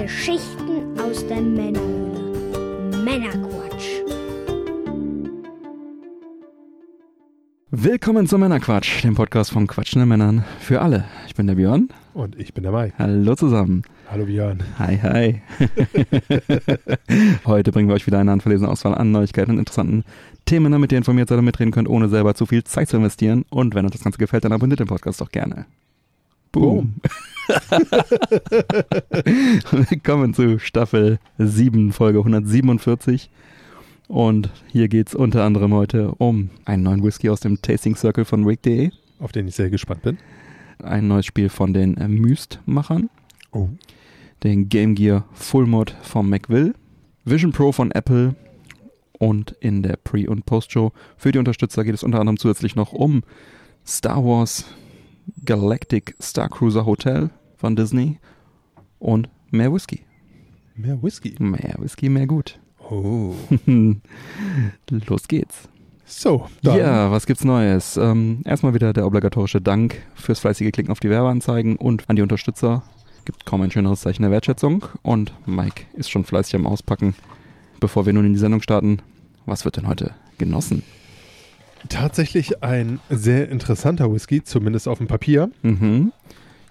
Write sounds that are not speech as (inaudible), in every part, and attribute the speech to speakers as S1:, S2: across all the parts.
S1: Geschichten aus der Männerhöhle. Männerquatsch.
S2: Willkommen zum Männerquatsch, dem Podcast von quatschenden Männern für alle. Ich bin der Björn.
S3: Und ich bin der Mike.
S2: Hallo zusammen.
S3: Hallo Björn.
S2: Hi, hi. (laughs) Heute bringen wir euch wieder eine handverlesene Auswahl an Neuigkeiten und interessanten Themen, damit ihr informiert seid und mitreden könnt, ohne selber zu viel Zeit zu investieren. Und wenn euch das Ganze gefällt, dann abonniert den Podcast doch gerne. Boom. (laughs) Willkommen zu Staffel 7, Folge 147. Und hier geht es unter anderem heute um einen neuen Whisky aus dem Tasting Circle von Rick.de,
S3: Auf den ich sehr gespannt bin.
S2: ein neues Spiel von den äh, Myst-Machern,
S3: Oh.
S2: den Game Gear Full Mod von McVille, Vision Pro von Apple und in der Pre- und Post-Show für die Unterstützer geht es unter anderem zusätzlich noch um Star Wars Galactic Star Cruiser Hotel von Disney und mehr Whisky.
S3: Mehr Whisky.
S2: Mehr Whisky, mehr gut.
S3: Oh. (laughs)
S2: Los geht's.
S3: So, dann.
S2: Ja, was gibt's Neues? Ähm, erstmal wieder der obligatorische Dank fürs fleißige Klicken auf die Werbeanzeigen und an die Unterstützer. Gibt kaum ein schöneres Zeichen der Wertschätzung. Und Mike ist schon fleißig am Auspacken. Bevor wir nun in die Sendung starten, was wird denn heute genossen?
S3: Tatsächlich ein sehr interessanter Whisky, zumindest auf dem Papier.
S2: Mhm.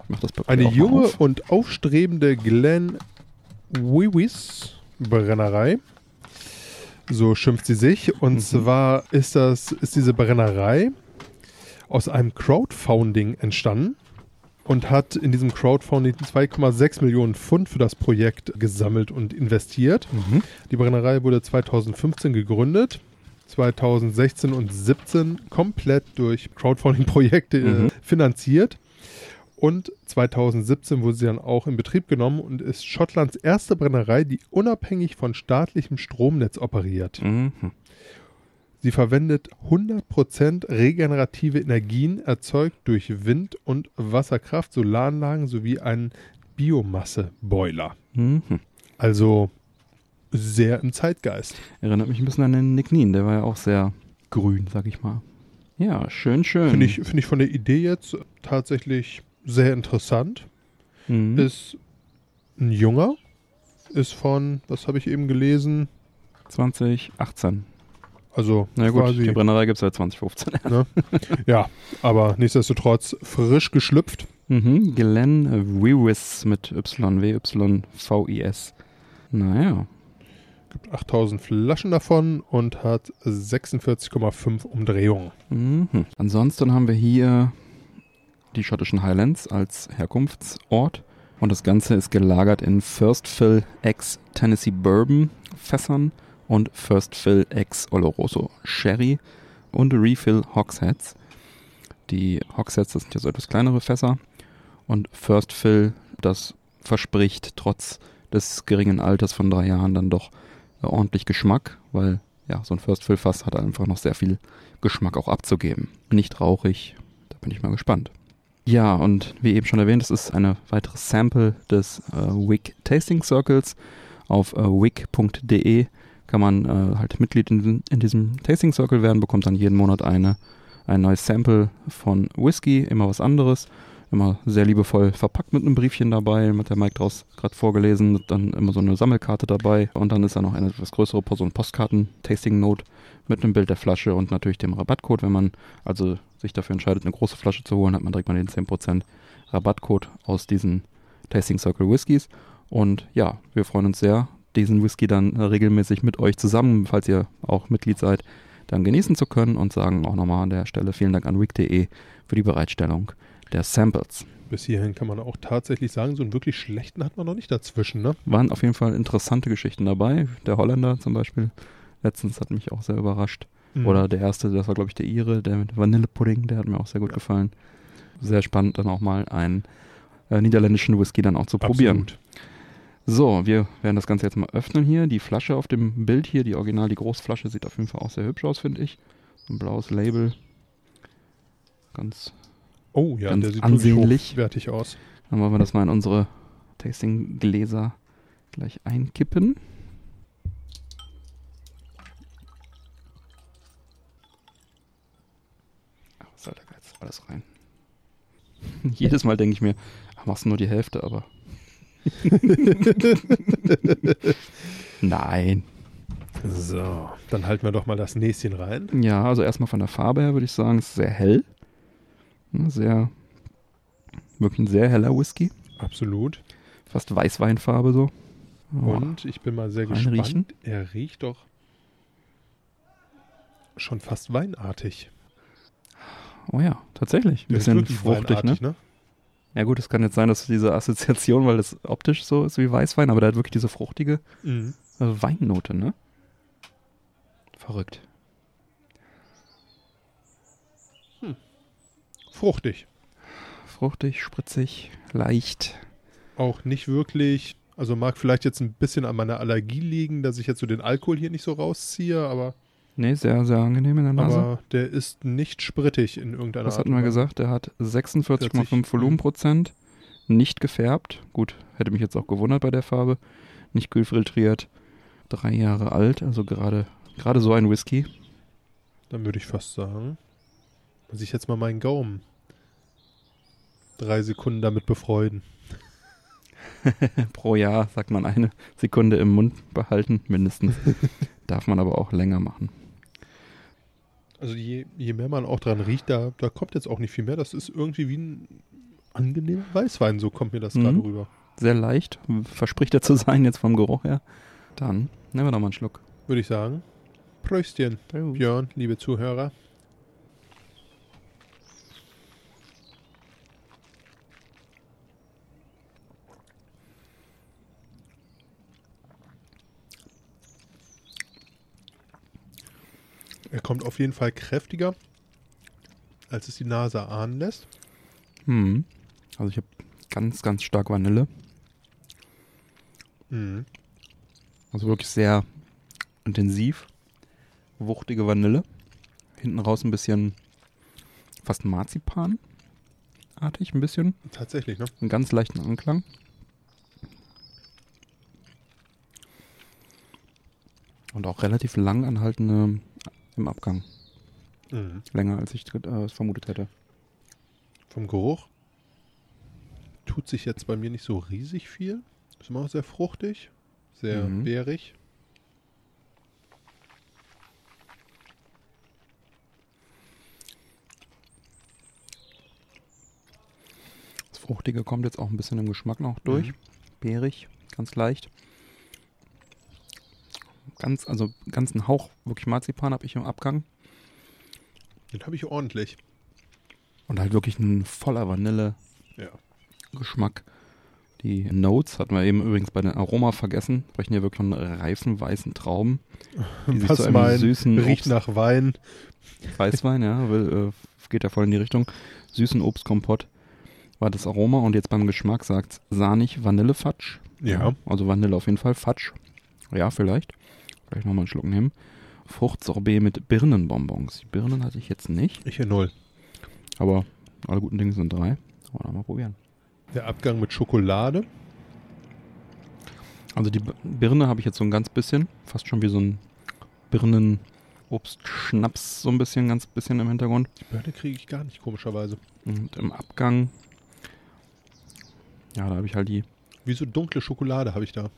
S2: Ich mach das Papier
S3: Eine junge
S2: auf.
S3: und aufstrebende Glen Wiwis Brennerei. So schimpft sie sich. Und
S2: Mhm.
S3: zwar ist das, ist diese Brennerei aus einem Crowdfunding entstanden und hat in diesem Crowdfunding 2,6 Millionen Pfund für das Projekt gesammelt und investiert.
S2: Mhm.
S3: Die Brennerei wurde 2015 gegründet. 2016 und 17 komplett durch Crowdfunding-Projekte äh,
S2: Mhm.
S3: finanziert. Und 2017 wurde sie dann auch in Betrieb genommen und ist Schottlands erste Brennerei, die unabhängig von staatlichem Stromnetz operiert.
S2: Mhm.
S3: Sie verwendet 100% regenerative Energien, erzeugt durch Wind- und Wasserkraft, Solaranlagen sowie einen Biomasseboiler.
S2: Mhm.
S3: Also sehr im Zeitgeist.
S2: Erinnert mich ein bisschen an den Nick Nien, der war ja auch sehr grün, sag ich mal. Ja, schön, schön.
S3: Finde ich, finde ich von der Idee jetzt tatsächlich sehr interessant.
S2: Mhm.
S3: Ist ein junger, ist von, was habe ich eben gelesen?
S2: 2018.
S3: Also
S2: Na gut,
S3: quasi,
S2: die Brennerei gibt's seit 2015. (laughs)
S3: ja, aber nichtsdestotrotz frisch geschlüpft.
S2: Mhm, Glenn Wiwis mit Y, W-Y-V-I-S. Naja,
S3: Gibt 8000 Flaschen davon und hat 46,5 Umdrehungen.
S2: mhm. Ansonsten haben wir hier die schottischen Highlands als Herkunftsort. Und das Ganze ist gelagert in First Fill X Tennessee Bourbon Fässern und First Fill X Oloroso Sherry und Refill Hogsheads. Die Hogsheads, das sind ja so etwas kleinere Fässer. Und First Fill, das verspricht trotz des geringen Alters von drei Jahren dann doch ordentlich Geschmack, weil ja, so ein First Fill Fass hat einfach noch sehr viel Geschmack auch abzugeben. Nicht rauchig, da bin ich mal gespannt. Ja, und wie eben schon erwähnt, es ist eine weitere Sample des äh, Wick Tasting Circles. Auf äh, wick.de kann man äh, halt Mitglied in, in diesem Tasting Circle werden, bekommt dann jeden Monat eine, ein neues Sample von Whisky, immer was anderes. Immer sehr liebevoll verpackt mit einem Briefchen dabei, mit der Mike draus gerade vorgelesen, dann immer so eine Sammelkarte dabei und dann ist da noch eine etwas größere so Postkarten-Tasting-Note mit einem Bild der Flasche und natürlich dem Rabattcode. Wenn man also sich dafür entscheidet, eine große Flasche zu holen, hat man direkt mal den 10% Rabattcode aus diesen Tasting Circle Whiskys. Und ja, wir freuen uns sehr, diesen Whisky dann regelmäßig mit euch zusammen, falls ihr auch Mitglied seid, dann genießen zu können und sagen auch nochmal an der Stelle vielen Dank an Wick.de für die Bereitstellung der Samples.
S3: Bis hierhin kann man auch tatsächlich sagen, so einen wirklich schlechten hat man noch nicht dazwischen, ne?
S2: Waren auf jeden Fall interessante Geschichten dabei. Der Holländer zum Beispiel, letztens hat mich auch sehr überrascht.
S3: Mhm.
S2: Oder der erste, das war glaube ich der Ire, der mit Vanillepudding, der hat mir auch sehr gut gefallen. Sehr spannend dann auch mal einen äh, niederländischen Whisky dann auch zu probieren.
S3: Absolut.
S2: So, wir werden das Ganze jetzt mal öffnen hier. Die Flasche auf dem Bild hier, die Original, die Großflasche, sieht auf jeden Fall auch sehr hübsch aus, finde ich. So ein blaues Label. Ganz.
S3: Oh ja,
S2: Ganz
S3: der sieht
S2: ansehnlich.
S3: hochwertig aus.
S2: Dann wollen wir das mal in unsere Tasting-Gläser gleich einkippen. Ach, was soll der Geiz? Alles rein. (laughs) Jedes Mal denke ich mir, ach, machst du nur die Hälfte, aber (laughs) Nein.
S3: So, dann halten wir doch mal das Näschen rein.
S2: Ja, also erstmal von der Farbe her würde ich sagen, es ist sehr hell. Sehr, wirklich ein sehr heller Whisky.
S3: Absolut.
S2: Fast Weißweinfarbe so. Oh,
S3: Und ich bin mal sehr gespannt. Er riecht doch schon fast weinartig.
S2: oh ja, tatsächlich. Ein bisschen fruchtig, ne?
S3: ne?
S2: Ja gut, es kann jetzt sein, dass diese Assoziation, weil das optisch so ist wie Weißwein, aber der hat wirklich diese fruchtige
S3: Mhm.
S2: Weinnote, ne? Verrückt.
S3: Fruchtig.
S2: Fruchtig, spritzig, leicht.
S3: Auch nicht wirklich. Also mag vielleicht jetzt ein bisschen an meiner Allergie liegen, dass ich jetzt so den Alkohol hier nicht so rausziehe, aber,
S2: Nee, sehr, sehr angenehm in der Nase.
S3: aber der ist nicht sprittig in irgendeiner
S2: Was
S3: Art.
S2: hatten wir gesagt? Der hat 46,5
S3: 40,
S2: Volumenprozent, nicht gefärbt. Gut, hätte mich jetzt auch gewundert bei der Farbe. Nicht kühlfiltriert, drei Jahre alt, also gerade gerade so ein Whisky.
S3: Dann würde ich fast sagen, muss ich jetzt mal meinen Gaumen drei Sekunden damit befreuden. (laughs)
S2: Pro Jahr sagt man eine Sekunde im Mund behalten, mindestens. (laughs) Darf man aber auch länger machen.
S3: Also je, je mehr man auch dran riecht, da, da kommt jetzt auch nicht viel mehr. Das ist irgendwie wie ein angenehmer Weißwein, so kommt mir das
S2: Mhm.
S3: gerade rüber.
S2: Sehr leicht, verspricht er zu sein jetzt vom Geruch her. Dann nehmen wir doch mal einen Schluck.
S3: Würde ich sagen. Pröstchen, Björn, liebe Zuhörer. Er kommt auf jeden Fall kräftiger, als es die Nase ahnen lässt.
S2: Hm. Also ich habe ganz, ganz stark Vanille.
S3: Mhm.
S2: Also wirklich sehr intensiv. Wuchtige Vanille. Hinten raus ein bisschen fast Marzipan-artig, ein bisschen.
S3: Tatsächlich, ne?
S2: Einen ganz leichten Anklang. Und auch relativ lang anhaltende im Abgang.
S3: Mhm.
S2: Länger als ich äh, es vermutet hätte.
S3: Vom Geruch tut sich jetzt bei mir nicht so riesig viel. Ist immer noch sehr fruchtig, sehr
S2: Mhm.
S3: beerig.
S2: Das Fruchtige kommt jetzt auch ein bisschen im Geschmack noch durch.
S3: Mhm.
S2: Beerig, ganz leicht. Ganz, also ganz einen Hauch wirklich Marzipan habe ich im Abgang.
S3: Den habe ich ordentlich.
S2: Und halt wirklich ein voller Vanille-Geschmack.
S3: Ja.
S2: Die Notes hatten wir eben übrigens bei den Aroma vergessen. Sprechen hier wirklich von reifen weißen Trauben. Die sich
S3: Was
S2: einem
S3: mein
S2: süßen
S3: riecht
S2: Obst-
S3: nach Wein.
S2: Weißwein, ja, will, äh, geht ja voll in die Richtung. Süßen Obstkompott war das Aroma und jetzt beim Geschmack sagt sahnig Vanillefatsch.
S3: Ja.
S2: Also Vanille auf jeden Fall. Fatsch. Ja, vielleicht. Vielleicht nochmal einen Schluck nehmen. Fruchtsorbet mit Birnenbonbons. Die Birnen hatte ich jetzt nicht,
S3: Ich hier null.
S2: aber alle guten Dinge sind drei. Wollen wir mal probieren.
S3: Der Abgang mit Schokolade.
S2: Also die Birne habe ich jetzt so ein ganz bisschen, fast schon wie so ein Birnenobstschnaps so ein bisschen, ganz bisschen im Hintergrund.
S3: Die Birne kriege ich gar nicht, komischerweise.
S2: Und im Abgang, ja, da habe ich halt die,
S3: Wie so dunkle Schokolade habe ich da.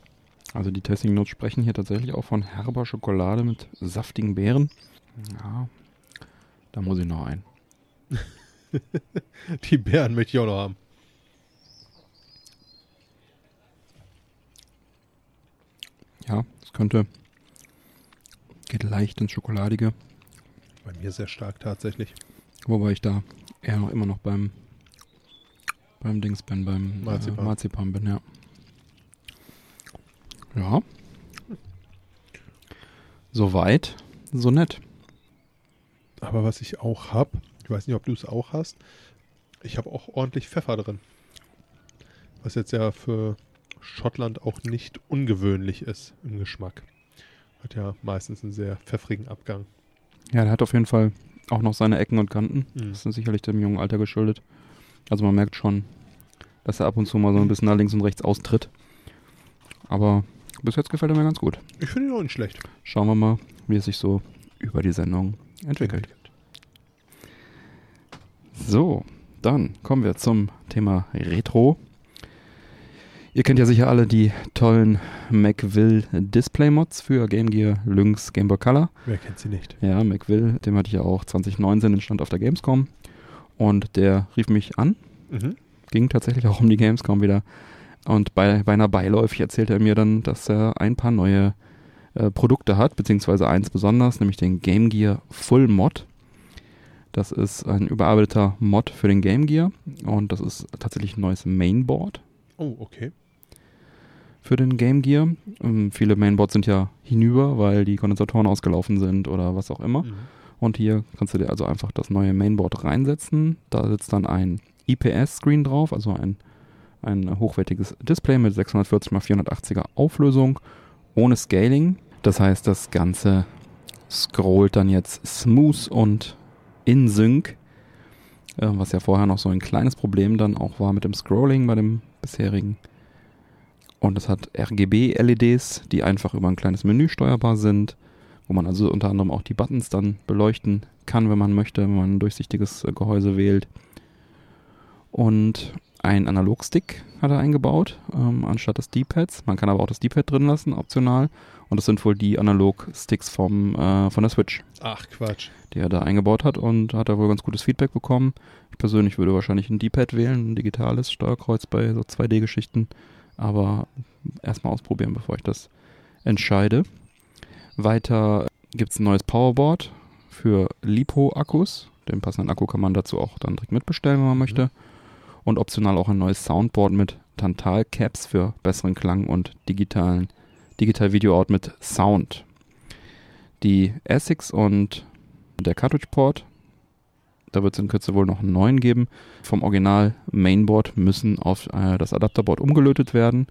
S2: Also die Tasting Notes sprechen hier tatsächlich auch von herber Schokolade mit saftigen Beeren. Ja, da muss ich noch ein. (laughs)
S3: Die Beeren möchte ich auch noch haben.
S2: Ja, es könnte, geht leicht ins Schokoladige,
S3: Bei mir sehr stark tatsächlich.
S2: wobei ich da eher noch immer noch beim, beim Dings bin, beim
S3: Marzipan.
S2: Äh, Marzipan bin, ja. Ja. Soweit, so nett.
S3: Aber was ich auch habe, ich weiß nicht, ob du es auch hast, ich habe auch ordentlich Pfeffer drin. Was jetzt ja für Schottland auch nicht ungewöhnlich ist im Geschmack. Hat ja meistens einen sehr pfeffrigen Abgang.
S2: Ja, der hat auf jeden Fall auch noch seine Ecken und Kanten.
S3: Mhm.
S2: Das ist sicherlich dem jungen Alter geschuldet. Also man merkt schon, dass er ab und zu mal so ein bisschen nach links und rechts austritt. Aber bis jetzt gefällt er mir ganz gut.
S3: Ich finde ihn auch nicht schlecht.
S2: Schauen wir mal, wie es sich so über die Sendung entwickelt. So, dann kommen wir zum Thema Retro. Ihr kennt ja sicher alle die tollen Macville Display Mods für Game Gear, Lynx, Game Boy Color.
S3: Wer kennt sie nicht?
S2: Ja, Macville, dem hatte ich ja auch 2019 den Stand auf der Gamescom. Und der rief mich an,
S3: Mhm.
S2: ging tatsächlich auch um die Gamescom wieder. Und bei, bei einer beiläufig erzählte er mir dann, dass er ein paar neue äh, Produkte hat, beziehungsweise eins besonders, nämlich den Game Gear Full Mod. Das ist ein überarbeiteter Mod für den Game Gear und das ist tatsächlich ein neues Mainboard
S3: Oh, okay.
S2: für den Game Gear. Ähm, viele Mainboards sind ja hinüber, weil die Kondensatoren ausgelaufen sind oder was auch immer.
S3: Mhm.
S2: Und hier kannst du dir also einfach das neue Mainboard reinsetzen. Da sitzt dann ein IPS-Screen drauf, also ein, ein hochwertiges Display mit 640 x 480er Auflösung, ohne Scaling. Das heißt, das Ganze scrollt dann jetzt smooth und in Sync, äh, was ja vorher noch so ein kleines Problem dann auch war mit dem Scrolling bei dem bisherigen. Und es hat RGB-LEDs, die einfach über ein kleines Menü steuerbar sind wo man also unter anderem auch die Buttons dann beleuchten kann, wenn man möchte, wenn man ein durchsichtiges äh, Gehäuse wählt. Und ein Analogstick hat er eingebaut, ähm, anstatt des D-Pads. Man kann aber auch das D-Pad drin lassen, optional. Und das sind wohl die Analog-Sticks vom, äh, von der Switch,
S3: Ach, Quatsch.
S2: die er da eingebaut hat und hat da wohl ganz gutes Feedback bekommen. Ich persönlich würde wahrscheinlich ein D-Pad wählen, ein digitales Steuerkreuz bei so 2D-Geschichten. Aber erstmal ausprobieren, bevor ich das entscheide. Weiter gibt es ein neues Powerboard für LiPo-Akkus. Den passenden Akku kann man dazu auch dann direkt mitbestellen, wenn man möchte. Und optional auch ein neues Soundboard mit Tantal-Caps für besseren Klang und digitalen Digital-Video-Out mit Sound. Die ASICs und der Cartridge-Port, da wird es in Kürze wohl noch einen neuen geben, vom Original Mainboard müssen auf äh, das Adapterboard umgelötet werden.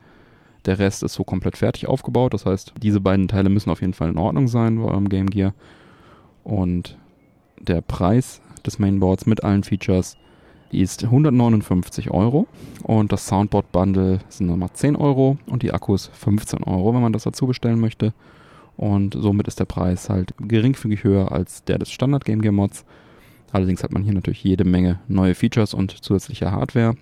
S2: Der Rest ist so komplett fertig aufgebaut. Das heißt, diese beiden Teile müssen auf jeden Fall in Ordnung sein bei eurem Game Gear. Und der Preis des Mainboards mit allen Features ist 159 Euro. Und das Soundboard Bundle sind nochmal 10 Euro und die Akkus 15 Euro, wenn man das dazu bestellen möchte. Und somit ist der Preis halt geringfügig höher als der des Standard Game Gear Mods. Allerdings hat man hier natürlich jede Menge neue Features und zusätzliche Hardware.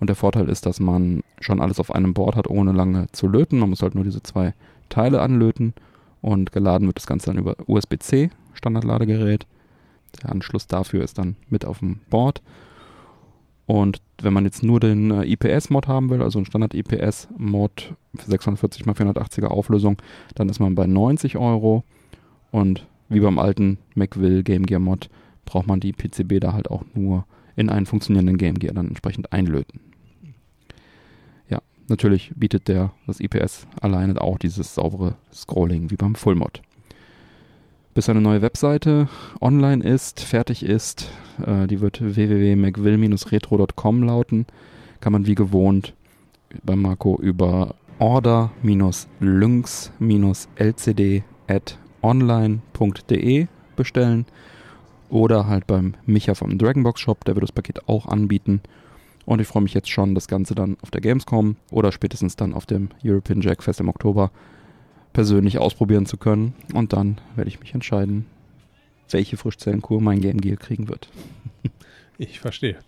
S2: Und der Vorteil ist, dass man schon alles auf einem Board hat, ohne lange zu löten. Man muss halt nur diese zwei Teile anlöten und geladen wird das Ganze dann über USB-C, Standardladegerät. Der Anschluss dafür ist dann mit auf dem Board. Und wenn man jetzt nur den äh, IPS-Mod haben will, also einen Standard-IPS-Mod für 640 x 480er Auflösung, dann ist man bei 90 Euro. Und wie beim alten Macville Game Gear Mod braucht man die PCB da halt auch nur in einen funktionierenden Game Gear dann entsprechend einlöten. Ja, natürlich bietet der das IPS alleine auch dieses saubere Scrolling wie beim Full Mod. Bis eine neue Webseite online ist, fertig ist, äh, die wird www.macville-retro.com lauten, kann man wie gewohnt bei Marco über order-lynx-lcd at online.de bestellen oder halt beim Micha vom Dragonbox Shop, der wird das Paket auch anbieten. Und ich freue mich jetzt schon, das Ganze dann auf der Gamescom oder spätestens dann auf dem European Jack Fest im Oktober persönlich ausprobieren zu können. Und dann werde ich mich entscheiden, welche Frischzellenkur mein Game Gear kriegen wird. (laughs)
S3: Ich verstehe.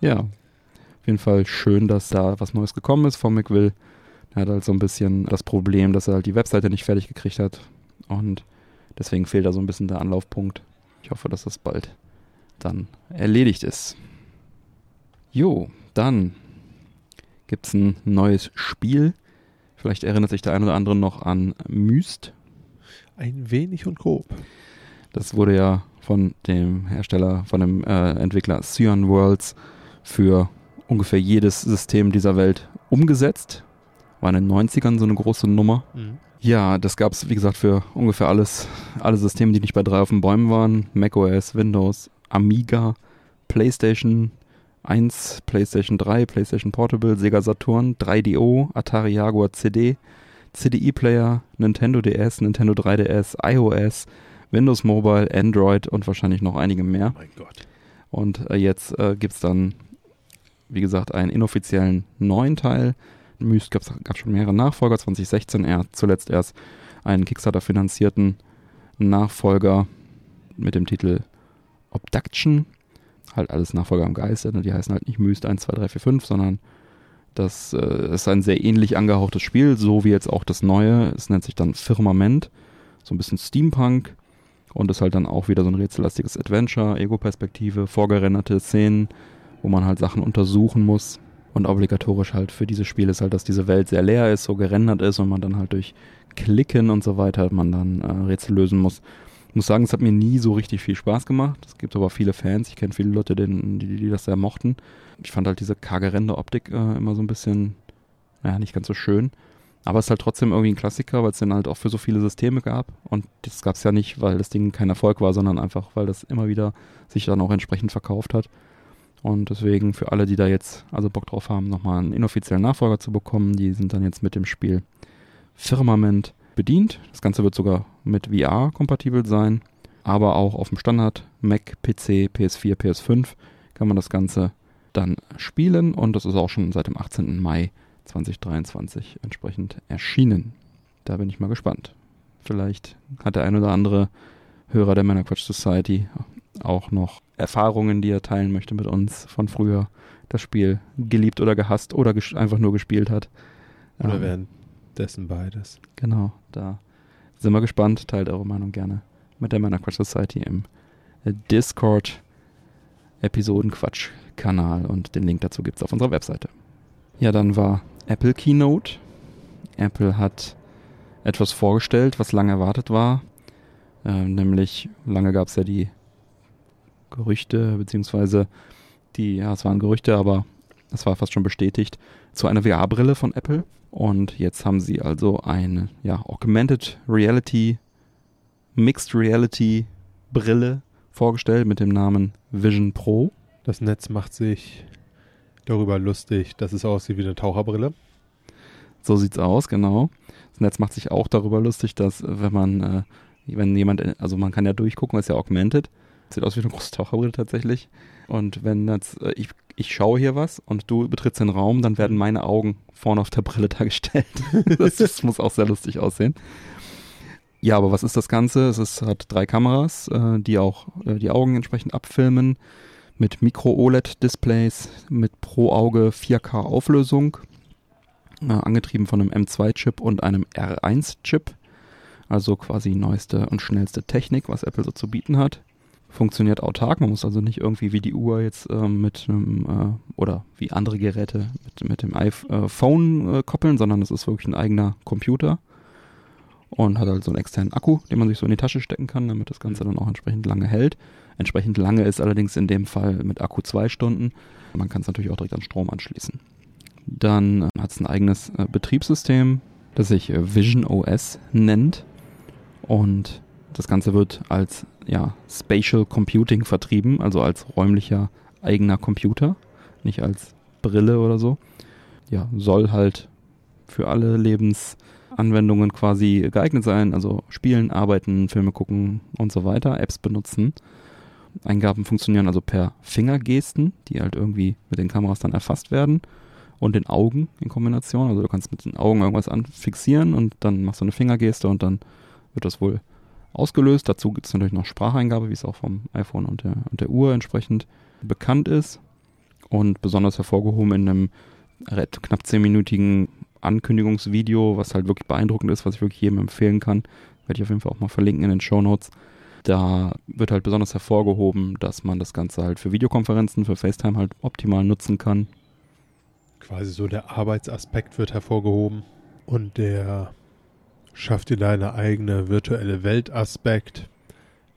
S2: Ja, auf jeden Fall schön, dass da was Neues gekommen ist von McWill. Er hat halt so ein bisschen das Problem, dass er halt die Webseite nicht fertig gekriegt hat. Und deswegen fehlt da so ein bisschen der Anlaufpunkt. Ich hoffe, dass das bald dann erledigt ist. Jo, dann gibt es ein neues Spiel. Vielleicht erinnert sich der ein oder andere noch an Myst.
S3: Ein wenig und grob.
S2: Das wurde ja von dem Hersteller, von dem äh, Entwickler Cyan Worlds für ungefähr jedes System dieser Welt umgesetzt. War in den 90ern so eine große Nummer. Ja, das gab es, wie gesagt, für ungefähr alles, alle Systeme, die nicht bei drei auf den Bäumen waren. macOS, Windows, Amiga, PlayStation 1, PlayStation 3, PlayStation Portable, Sega Saturn, 3DO, Atari Jaguar CD, CDI-Player, Nintendo DS, Nintendo 3DS, iOS, Windows Mobile, Android und wahrscheinlich noch einige mehr.
S3: Mein Gott.
S2: Und äh, jetzt äh, gibt es dann, wie gesagt, einen inoffiziellen neuen Teil. Myst gab es schon mehrere Nachfolger, 2016 er zuletzt erst einen Kickstarter-finanzierten Nachfolger mit dem Titel Obduction. Halt alles Nachfolger am Geiste, die heißen halt nicht Myst 1, 2, 3, 4, 5, sondern Das äh, ist ein sehr ähnlich angehauchtes Spiel, so wie jetzt auch das neue. Es nennt sich dann Firmament, so ein bisschen Steampunk und ist halt dann auch wieder so ein rätsellastiges Adventure, Ego-Perspektive, vorgerenderte Szenen, wo man halt Sachen untersuchen muss. Und obligatorisch halt für dieses Spiel ist halt, dass diese Welt sehr leer ist, so gerendert ist und man dann halt durch Klicken und so weiter man dann äh, Rätsel lösen muss. Ich muss sagen, es hat mir nie so richtig viel Spaß gemacht. Es gibt aber viele Fans. Ich kenne viele Leute, die, die, das sehr mochten. Ich fand halt diese karge Render-Optik äh, immer so ein bisschen, naja, nicht ganz so schön. Aber es ist halt trotzdem irgendwie ein Klassiker, weil es den halt auch für so viele Systeme gab. Und das gab es ja nicht, weil das Ding kein Erfolg war, sondern einfach, weil das immer wieder sich dann auch entsprechend verkauft hat. Und deswegen für alle, die da jetzt also Bock drauf haben, nochmal einen inoffiziellen Nachfolger zu bekommen, die sind dann jetzt mit dem Spiel Firmament bedient. Das Ganze wird sogar mit VR kompatibel sein, aber auch auf dem Standard Mac, PC, PS4, PS5 kann man das Ganze dann spielen und das ist auch schon seit dem 18. Mai 2023 entsprechend erschienen. Da bin ich mal gespannt. Vielleicht hat der ein oder andere Hörer der Männerquatsch Society auch noch Erfahrungen, die er teilen möchte mit uns von früher, das Spiel geliebt oder gehasst oder einfach nur gespielt hat.
S3: Oder ähm, währenddessen beides.
S2: Genau, da sind wir gespannt. Teilt eure Meinung gerne mit der Männerquatsch Society im Discord Episodenquatsch-Kanal und den Link dazu gibt es auf unserer Webseite. Ja, dann war Apple Keynote. Apple hat etwas vorgestellt, was lange erwartet war. Äh, nämlich, lange gab es ja die Gerüchte, beziehungsweise die, ja, es waren Gerüchte, aber es war fast schon bestätigt, zu einer VR-Brille von Apple. Und jetzt haben sie also eine ja, Augmented Reality, Mixed Reality Brille vorgestellt mit dem Namen Vision Pro.
S3: Das Netz macht sich darüber lustig, dass es aussieht wie eine Taucherbrille.
S2: So sieht's aus, genau. Das Netz macht sich auch darüber lustig, dass wenn man, äh, wenn jemand, also man kann ja durchgucken, ist ja augmented. Sieht aus wie eine große Taucherbrille tatsächlich. Und wenn jetzt, äh, ich, ich schaue hier was und du betrittst den Raum, dann werden meine Augen vorne auf der Brille (laughs) dargestellt. das, (laughs) das muss auch sehr lustig aussehen. Ja, aber was ist das Ganze? Es ist, hat drei Kameras, äh, die auch äh, die Augen entsprechend abfilmen mit Micro-OLED-Displays mit pro Auge 4K-Auflösung, äh, angetrieben von einem M2-Chip und einem R1-Chip. Also quasi neueste und schnellste Technik, was Apple so zu bieten hat. Funktioniert autark, man muss also nicht irgendwie wie die Uhr jetzt äh, mit einem äh, oder wie andere Geräte mit, mit dem iPhone äh, koppeln, sondern es ist wirklich ein eigener Computer und hat halt so einen externen Akku, den man sich so in die Tasche stecken kann, damit das Ganze dann auch entsprechend lange hält. Entsprechend lange ist allerdings in dem Fall mit Akku zwei Stunden. Man kann es natürlich auch direkt an Strom anschließen. Dann äh, hat es ein eigenes äh, Betriebssystem, das sich äh, Vision OS nennt. Und das Ganze wird als ja, Spatial Computing vertrieben, also als räumlicher eigener Computer, nicht als Brille oder so. Ja, soll halt für alle Lebensanwendungen quasi geeignet sein, also spielen, arbeiten, Filme gucken und so weiter, Apps benutzen. Eingaben funktionieren also per Fingergesten, die halt irgendwie mit den Kameras dann erfasst werden und den Augen in Kombination. Also du kannst mit den Augen irgendwas anfixieren und dann machst du eine Fingergeste und dann wird das wohl ausgelöst. Dazu gibt es natürlich noch Spracheingabe, wie es auch vom iPhone und der, und der Uhr entsprechend bekannt ist. Und besonders hervorgehoben in einem knapp zehnminütigen Ankündigungsvideo, was halt wirklich beeindruckend ist, was ich wirklich jedem empfehlen kann. Werde ich auf jeden Fall auch mal verlinken in den Show Notes. Da wird halt besonders hervorgehoben, dass man das Ganze halt für Videokonferenzen, für FaceTime halt optimal nutzen kann.
S3: Quasi so der Arbeitsaspekt wird hervorgehoben und der schafft dir deine eigene virtuelle Weltaspekt.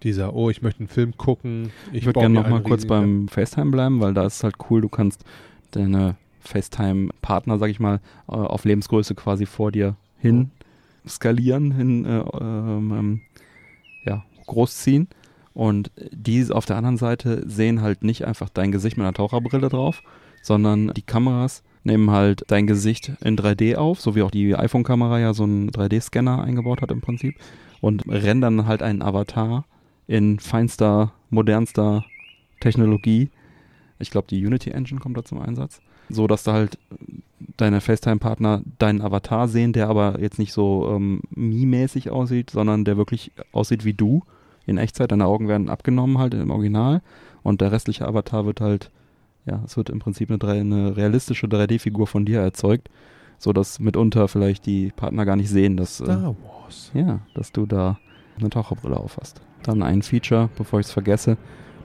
S3: Dieser, oh, ich möchte einen Film gucken.
S2: Ich, ich würde gerne nochmal kurz beim FaceTime bleiben, weil da ist es halt cool, du kannst deine FaceTime-Partner, sag ich mal, äh, auf Lebensgröße quasi vor dir hin skalieren, hin äh, ähm, ähm ja, großziehen. Und die auf der anderen Seite sehen halt nicht einfach dein Gesicht mit einer Taucherbrille drauf, sondern die Kameras nehmen halt dein Gesicht in 3D auf, so wie auch die iPhone-Kamera ja so einen 3D-Scanner eingebaut hat im Prinzip und rendern halt einen Avatar in feinster, modernster Technologie. Ich glaube, die Unity Engine kommt da zum Einsatz. So dass da halt deine FaceTime-Partner deinen Avatar sehen, der aber jetzt nicht so ähm, Mii-mäßig aussieht, sondern der wirklich aussieht wie du in Echtzeit. Deine Augen werden abgenommen halt im Original und der restliche Avatar wird halt Ja, es wird im Prinzip eine, eine realistische 3D-Figur von dir erzeugt, so dass mitunter vielleicht die Partner gar nicht sehen, dass äh,
S3: Star Wars.
S2: ja, dass du da eine Taucherbrille auf hast. Dann ein Feature, bevor ich es vergesse.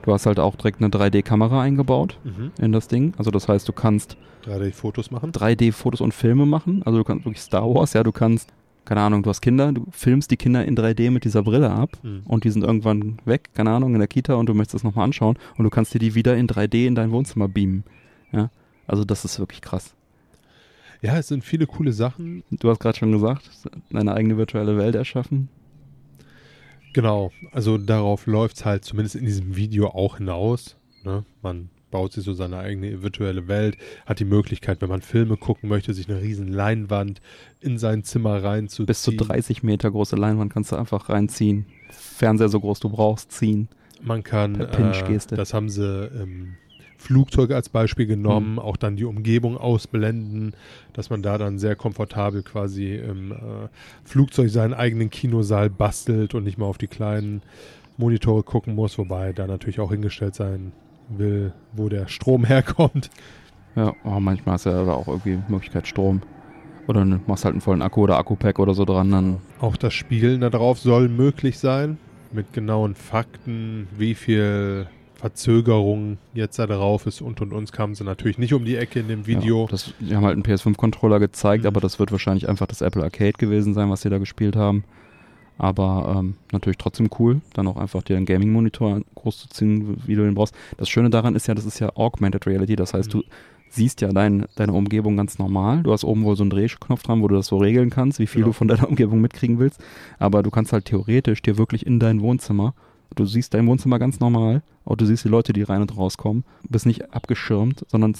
S2: Du hast halt auch direkt eine 3D-Kamera eingebaut
S3: Mhm.
S2: in das Ding. Also das heißt, du kannst
S3: 3D-Fotos machen.
S2: 3D-Fotos und Filme machen. Also du kannst wirklich Star Wars, ja, du kannst, keine Ahnung, du hast Kinder, du filmst die Kinder in 3D mit dieser Brille ab
S3: Mhm.
S2: und die sind irgendwann weg, keine Ahnung, in der Kita und du möchtest das nochmal anschauen und du kannst dir die wieder in 3D in dein Wohnzimmer beamen. Ja, also das ist wirklich krass.
S3: Ja, es sind viele coole Sachen.
S2: Du hast gerade schon gesagt, deine eigene virtuelle Welt erschaffen.
S3: Genau, also darauf läuft es halt zumindest in diesem Video auch hinaus. Ne? Man baut sich so seine eigene virtuelle Welt, hat die Möglichkeit, wenn man Filme gucken möchte, sich eine riesen Leinwand in sein Zimmer reinzuziehen.
S2: Bis zu 30 Meter große Leinwand kannst du einfach reinziehen. Fernseher so groß du brauchst, ziehen.
S3: Man kann, äh, das haben sie im Flugzeug als Beispiel genommen,
S2: Mhm.
S3: auch dann die Umgebung ausblenden, dass man da dann sehr komfortabel quasi im äh, Flugzeug seinen eigenen Kinosaal bastelt und nicht mal auf die kleinen Monitore gucken muss, wobei da natürlich auch hingestellt sein will, wo der Strom (laughs) herkommt.
S2: Ja, oh, manchmal hast du ja da auch irgendwie Möglichkeit Strom. Oder du machst halt einen vollen Akku oder Akku-Pack oder so dran, dann
S3: Auch das Spielen darauf soll möglich sein, mit genauen Fakten, wie viel Verzögerung jetzt da drauf ist und und uns kamen sie natürlich nicht um die Ecke in dem Video.
S2: Ja, das, die haben halt einen PS5-Controller gezeigt,
S3: Mhm.
S2: aber das wird wahrscheinlich einfach das Apple Arcade gewesen sein, was sie da gespielt haben. Aber ähm, natürlich trotzdem cool, dann auch einfach dir einen Gaming-Monitor groß zu ziehen, wie du den brauchst. Das Schöne daran ist ja, das ist ja Augmented Reality, das heißt,
S3: Mhm.
S2: du siehst ja dein, deine Umgebung ganz normal. Du hast oben wohl so einen Drehknopf dran, wo du das so regeln kannst, wie viel
S3: Genau.
S2: du von deiner Umgebung mitkriegen willst. Aber du kannst halt theoretisch dir wirklich in dein Wohnzimmer, du siehst dein Wohnzimmer ganz normal, und du siehst die Leute, die rein und rauskommen, bist nicht abgeschirmt, sondern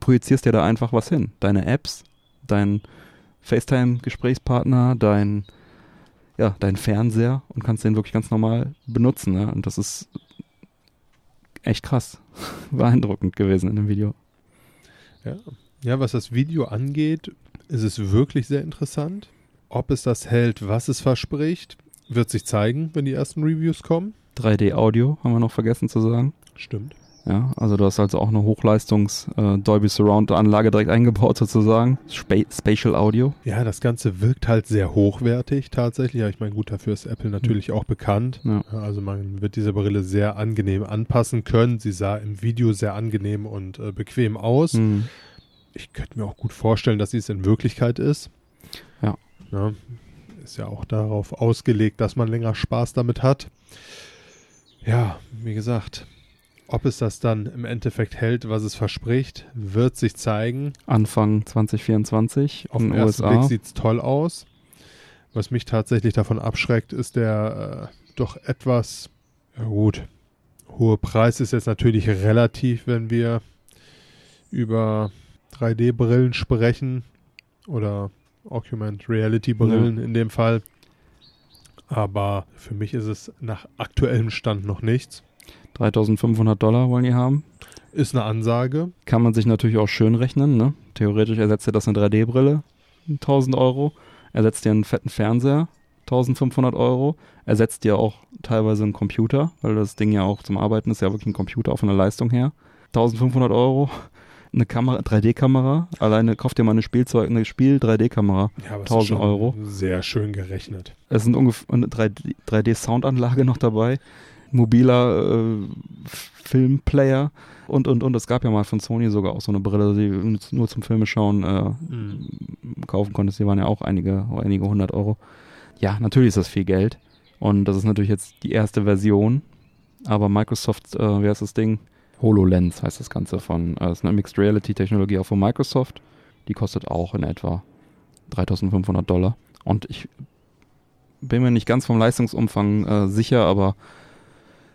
S2: projizierst dir da einfach was hin. Deine Apps, dein FaceTime-Gesprächspartner, dein, ja, dein Fernseher und kannst den wirklich ganz normal benutzen. Ne? Und das ist echt krass. (laughs) Beeindruckend gewesen in dem Video.
S3: Ja. ja, was das Video angeht, ist es wirklich sehr interessant. Ob es das hält, was es verspricht, wird sich zeigen, wenn die ersten Reviews kommen.
S2: 3D-Audio haben wir noch vergessen zu sagen.
S3: Stimmt.
S2: Ja, also du hast also auch eine Hochleistungs äh, Dolby Surround Anlage direkt eingebaut sozusagen. Spa Spatial Audio.
S3: Ja, das Ganze wirkt halt sehr hochwertig tatsächlich. Ja, ich meine, gut, dafür ist Apple natürlich auch bekannt.
S2: Ja.
S3: Ja, Also man wird diese Brille sehr angenehm anpassen können. Sie sah im Video sehr angenehm und äh, bequem aus.
S2: Mhm.
S3: Ich könnte mir auch gut vorstellen, dass sie es in Wirklichkeit ist.
S2: Ja.
S3: Ja, ist ja auch darauf ausgelegt, dass man länger Spaß damit hat. Ja, wie gesagt, ob es das dann im Endeffekt hält, was es verspricht, wird sich zeigen.
S2: Anfang 2024
S3: Auf
S2: in
S3: den
S2: USA.
S3: Blick sieht es toll aus. Was mich tatsächlich davon abschreckt, ist der äh, doch etwas, ja gut, hohe Preis ist jetzt natürlich relativ, wenn wir über 3D-Brillen sprechen oder Augmented Reality-Brillen in dem Fall. Aber für mich ist es nach aktuellem Stand noch nichts.
S2: 3500 Dollar wollen die haben.
S3: Ist eine Ansage.
S2: Kann man sich natürlich auch schön rechnen. Ne? Theoretisch ersetzt dir das eine 3D-Brille, 1000 Euro. Ersetzt dir einen fetten Fernseher, 1500 Euro. Ersetzt dir auch teilweise einen Computer, weil das Ding ja auch zum Arbeiten ist ja wirklich ein Computer auch von der Leistung her. 1500 Euro. Eine Kamera, 3D-Kamera. Alleine kauft dir mal eine Spielzeug, eine Spiel 3D-Kamera.
S3: Ja, aber es ist
S2: 1000
S3: schon
S2: Euro.
S3: Sehr schön gerechnet.
S2: Es sind ungefähr eine 3D 3D-Soundanlage noch dabei, mobiler äh, Filmplayer und und und. Es gab ja mal von Sony sogar auch so eine Brille, die nur zum Filme schauen äh, kaufen konntest. Die waren ja auch einige einige hundert Euro. Ja, natürlich ist das viel Geld und das ist natürlich jetzt die erste Version. Aber Microsoft, äh, wie heißt das Ding? HoloLens heißt das Ganze von, äh, ist eine Mixed Reality Technologie auch von Microsoft. Die kostet auch in etwa 3500 Dollar. Und ich bin mir nicht ganz vom Leistungsumfang äh, sicher, aber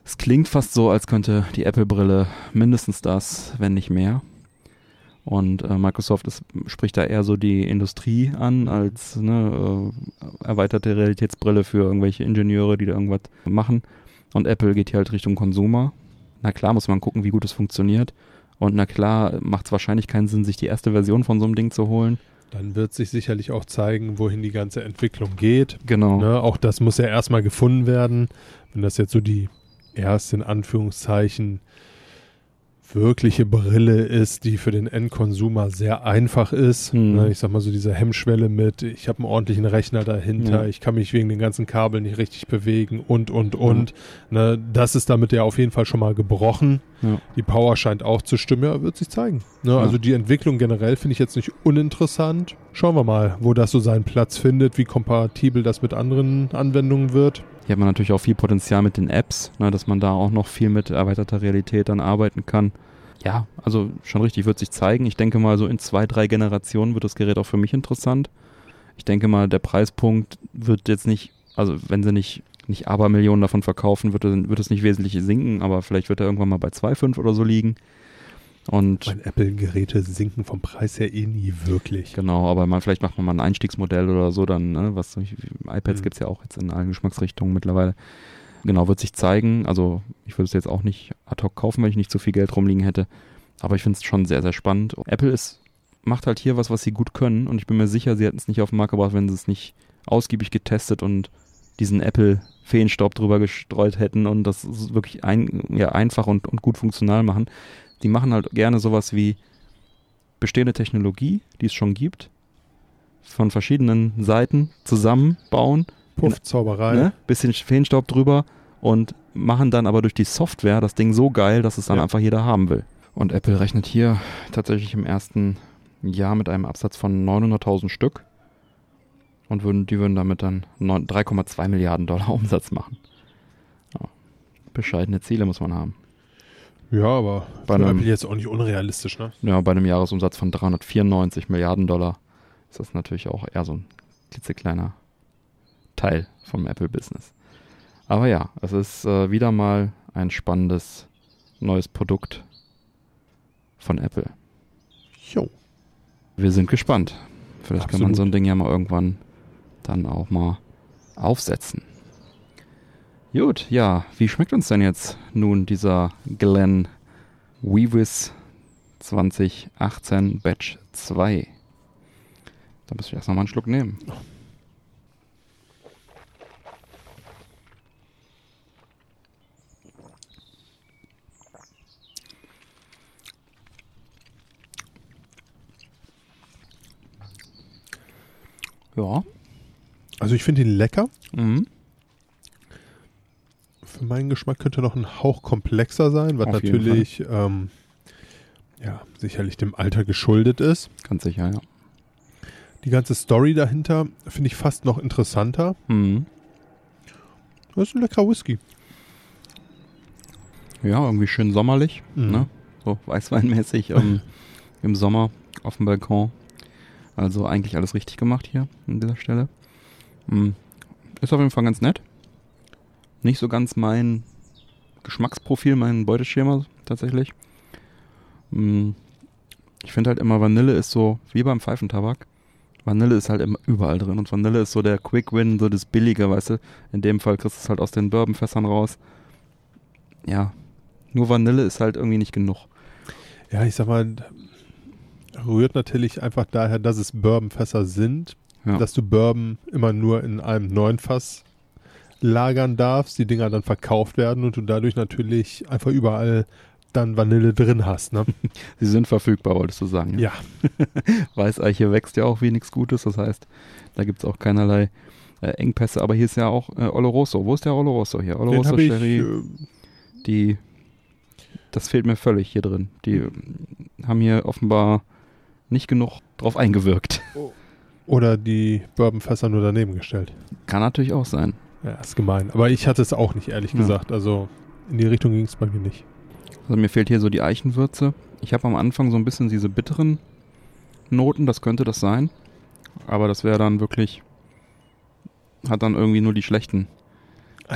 S2: es klingt fast so, als könnte die Apple-Brille mindestens das, wenn nicht mehr. Und äh, Microsoft ist, spricht da eher so die Industrie an als ne, äh, erweiterte Realitätsbrille für irgendwelche Ingenieure, die da irgendwas machen. Und Apple geht hier halt Richtung Consumer. Na klar muss man gucken, wie gut es funktioniert. Und na klar macht es wahrscheinlich keinen Sinn, sich die erste Version von so einem Ding zu holen.
S3: Dann wird sich sicherlich auch zeigen, wohin die ganze Entwicklung geht.
S2: Genau.
S3: Ne? Auch das muss ja erstmal gefunden werden. Wenn das jetzt so die erste, in Anführungszeichen, wirkliche Brille ist, die für den Endkonsumer sehr einfach ist.
S2: Hm.
S3: Ne, Ich sag mal so diese Hemmschwelle mit, ich habe einen ordentlichen Rechner dahinter,
S2: Ja.
S3: ich kann mich wegen den ganzen Kabeln nicht richtig bewegen und, und, und. Ne, das ist damit ja auf jeden Fall schon mal gebrochen.
S2: Ja.
S3: Die Power scheint auch zu stimmen, ja, wird sich zeigen. Ne,
S2: Ja.
S3: Also die Entwicklung generell finde ich jetzt nicht uninteressant. Schauen wir mal, wo das so seinen Platz findet, wie kompatibel das mit anderen Anwendungen wird.
S2: Hier hat man natürlich auch viel Potenzial mit den Apps, ne, dass man da auch noch viel mit erweiterter Realität dann arbeiten kann. Ja, also schon richtig, wird sich zeigen. Ich denke mal, so in zwei, drei Generationen wird das Gerät auch für mich interessant. Ich denke mal, der Preispunkt wird jetzt nicht, also wenn sie nicht, nicht Abermillionen davon verkaufen, wird, wird es nicht wesentlich sinken, aber vielleicht wird er irgendwann mal bei 2,5 oder so liegen. Und
S3: Mein Apple-Geräte sinken vom Preis her eh nie wirklich.
S2: Genau, aber man, vielleicht macht man mal ein Einstiegsmodell oder so, dann, ne, was iPads
S3: Mhm.
S2: gibt's ja auch jetzt in allen Geschmacksrichtungen mittlerweile. Genau, wird sich zeigen. Also ich würde es jetzt auch nicht ad hoc kaufen, wenn ich nicht zu viel Geld rumliegen hätte. Aber ich finde es schon sehr, sehr spannend. Apple ist, macht halt hier was, was sie gut können und ich bin mir sicher, sie hätten es nicht auf den Markt gebracht, wenn sie es nicht ausgiebig getestet und diesen Apple-Feenstaub drüber gestreut hätten und das wirklich ein, ja, einfach und, und gut funktional machen. Die machen halt gerne sowas wie bestehende Technologie, die es schon gibt, von verschiedenen Seiten zusammenbauen,
S3: Puff, Zauberei.
S2: ne? bisschen Feenstaub drüber und machen dann aber durch die Software das Ding so geil, dass es dann
S3: Ja.
S2: einfach jeder haben will. Und Apple rechnet hier tatsächlich im ersten Jahr mit einem Absatz von 900.000 Stück und würden, die würden damit dann neun- 3,2 Milliarden Dollar (laughs) Umsatz machen. Ja. Bescheidene Ziele muss man haben.
S3: Ja, aber
S2: Bei einem-
S3: Apple jetzt auch nicht unrealistisch, ne?
S2: Ja, bei einem Jahresumsatz von 394 Milliarden Dollar ist das natürlich auch eher so ein klitzekleiner Teil vom Apple-Business. Aber ja, es ist äh, wieder mal ein spannendes neues Produkt von Apple.
S3: Jo.
S2: Wir sind gespannt. Vielleicht kann man
S3: Absolut.
S2: so ein Ding ja mal irgendwann dann auch mal aufsetzen. Gut, ja, wie schmeckt uns denn jetzt nun dieser Glen Weavis 2018 Batch 2? Da müssen wir erst noch mal einen Schluck nehmen. Ja.
S3: Also ich finde ihn lecker.
S2: Mhm.
S3: Für meinen Geschmack könnte noch ein Hauch komplexer sein, was
S2: Auf
S3: natürlich ähm, ja, sicherlich dem Alter geschuldet ist.
S2: Ganz sicher, ja.
S3: Die ganze Story dahinter finde ich fast noch interessanter.
S2: Mhm.
S3: Das ist ein leckerer Whisky.
S2: Ja, irgendwie schön sommerlich.
S3: Mhm.
S2: Ne? So weißweinmäßig ähm, (laughs) im Sommer auf dem Balkon. Also eigentlich alles richtig gemacht hier an dieser Stelle. Mm. Ist auf jeden Fall ganz nett. Nicht so ganz mein Geschmacksprofil, mein Beuteschema tatsächlich. Mm. Ich finde halt immer Vanille ist so, wie beim Pfeifentabak. Vanille ist halt immer überall drin und Vanille ist so der Quick Win, so das Billige, weißt du. In dem Fall kriegst du es halt aus den Bourbonfässern raus. Ja, nur Vanille ist halt irgendwie nicht genug.
S3: Ja, ich sag mal, rührt natürlich einfach daher, dass es Bourbonfässer sind,
S2: Ja.
S3: dass du Bourbon immer nur in einem neuen Fass lagern darfst, die Dinger dann verkauft werden und du dadurch natürlich einfach überall dann Vanille drin hast. Ne? (laughs)
S2: Sie sind verfügbar, wolltest du sagen.
S3: Ja, (laughs)
S2: Weißeiche wächst ja auch wie nichts Gutes, das heißt, da gibt es auch keinerlei äh, Engpässe. Aber hier ist ja auch äh, Oloroso. Wo ist der Oloroso hier? Oloroso. Sherry,
S3: Äh,
S2: die, das fehlt mir völlig hier drin. Die äh, haben hier offenbar nicht genug drauf eingewirkt.
S3: oder die Bourbonfässer nur daneben gestellt.
S2: Kann natürlich auch sein.
S3: Ja, ist gemein. Aber ich hatte es auch nicht, ehrlich
S2: Ja.
S3: gesagt. Also in die Richtung ging es bei mir nicht.
S2: Also mir fehlt hier so die Eichenwürze. Ich habe am Anfang so ein bisschen diese bitteren Noten, das könnte das sein. Aber das wäre dann wirklich, hat dann irgendwie nur die schlechten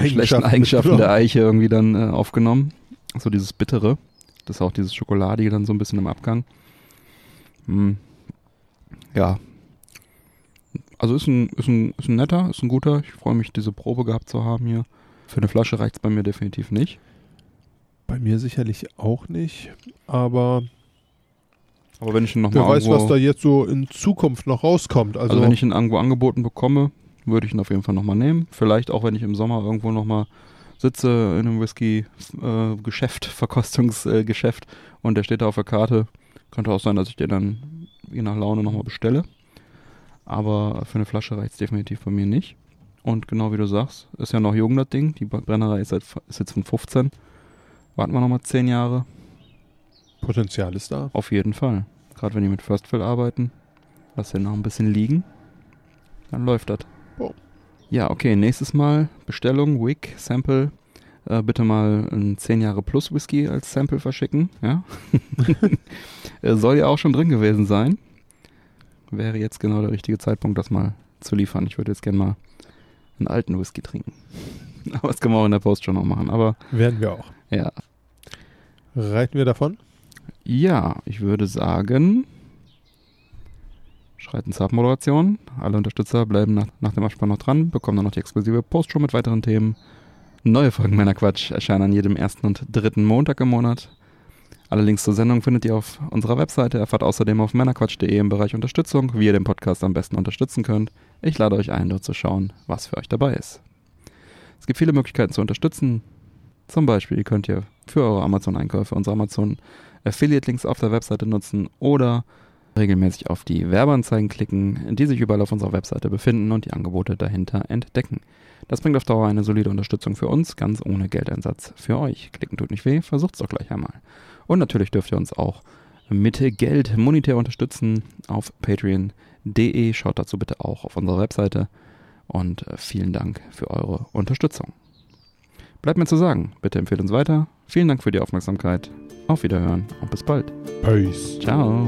S2: die schlechten Eigenschaften der (laughs) Eiche irgendwie dann äh, aufgenommen. So dieses Bittere. Das ist auch dieses Schokoladige dann so ein bisschen im Abgang. Hm. Ja. Also ist ein, ist, ein, ist ein netter, ist ein guter. Ich freue mich, diese Probe gehabt zu haben hier. Für eine Flasche reicht es bei mir definitiv nicht.
S3: Bei mir sicherlich auch nicht. Aber
S2: Aber wenn ich ihn
S3: wer
S2: nochmal
S3: weiß, was da jetzt so in Zukunft noch rauskommt. Also,
S2: Also, wenn ich ihn irgendwo angeboten bekomme, würde ich ihn auf jeden Fall nochmal nehmen. Vielleicht auch, wenn ich im Sommer irgendwo nochmal sitze in einem Whisky-Geschäft, (laughs) Verkostungsgeschäft und der steht da auf der Karte. Könnte auch sein, dass ich den dann je nach Laune nochmal bestelle. Aber für eine Flasche reicht es definitiv bei mir nicht. Und genau wie du sagst, ist ja noch jung das Ding. Die Brennerei ist, seit, ist jetzt von 15. Warten wir nochmal 10 Jahre.
S3: Potenzial ist da.
S2: Auf jeden Fall. Gerade wenn die mit First Fill arbeiten. Lass den noch ein bisschen liegen. Dann läuft das.
S3: Oh.
S2: Ja, okay. Nächstes Mal Bestellung, Wick, Sample. Äh, bitte mal ein 10 Jahre plus Whisky als Sample verschicken. Ja. (laughs) Äh, soll ja auch schon drin gewesen sein. Wäre jetzt genau der richtige Zeitpunkt, das mal zu liefern. Ich würde jetzt gerne mal einen alten Whisky trinken. (laughs) Aber das können wir auch in der Post schon noch machen. Aber
S3: Werden wir auch.
S2: ja.
S3: Reiten wir davon?
S2: Ja, ich würde sagen, schreiten zur Abmoderation. Alle Unterstützer bleiben nach, nach dem Abspann noch dran, bekommen dann noch die exklusive Postshow mit weiteren Themen. Neue Folgen meiner Quatsch erscheinen an jedem ersten und dritten Montag im Monat. Alle Links zur Sendung findet ihr auf unserer Webseite. Erfahrt außerdem auf männerquatsch.de im Bereich Unterstützung, wie ihr den Podcast am besten unterstützen könnt. Ich lade euch ein, dort zu schauen, was für euch dabei ist. Es gibt viele Möglichkeiten zu unterstützen. Zum Beispiel könnt ihr für eure Amazon-Einkäufe unsere Amazon Affiliate-Links auf der Webseite nutzen oder regelmäßig auf die Werbeanzeigen klicken, die sich überall auf unserer Webseite befinden und die Angebote dahinter entdecken. Das bringt auf Dauer eine solide Unterstützung für uns, ganz ohne Geldeinsatz für euch. Klicken tut nicht weh, versucht's doch gleich einmal. Und natürlich dürft ihr uns auch mit Geld monetär unterstützen auf patreon.de. Schaut dazu bitte auch auf unserer Webseite und vielen Dank für eure Unterstützung. Bleibt mir zu sagen, bitte empfehlt uns weiter. Vielen Dank für die Aufmerksamkeit. Auf Wiederhören und bis bald.
S3: Peace.
S2: Ciao.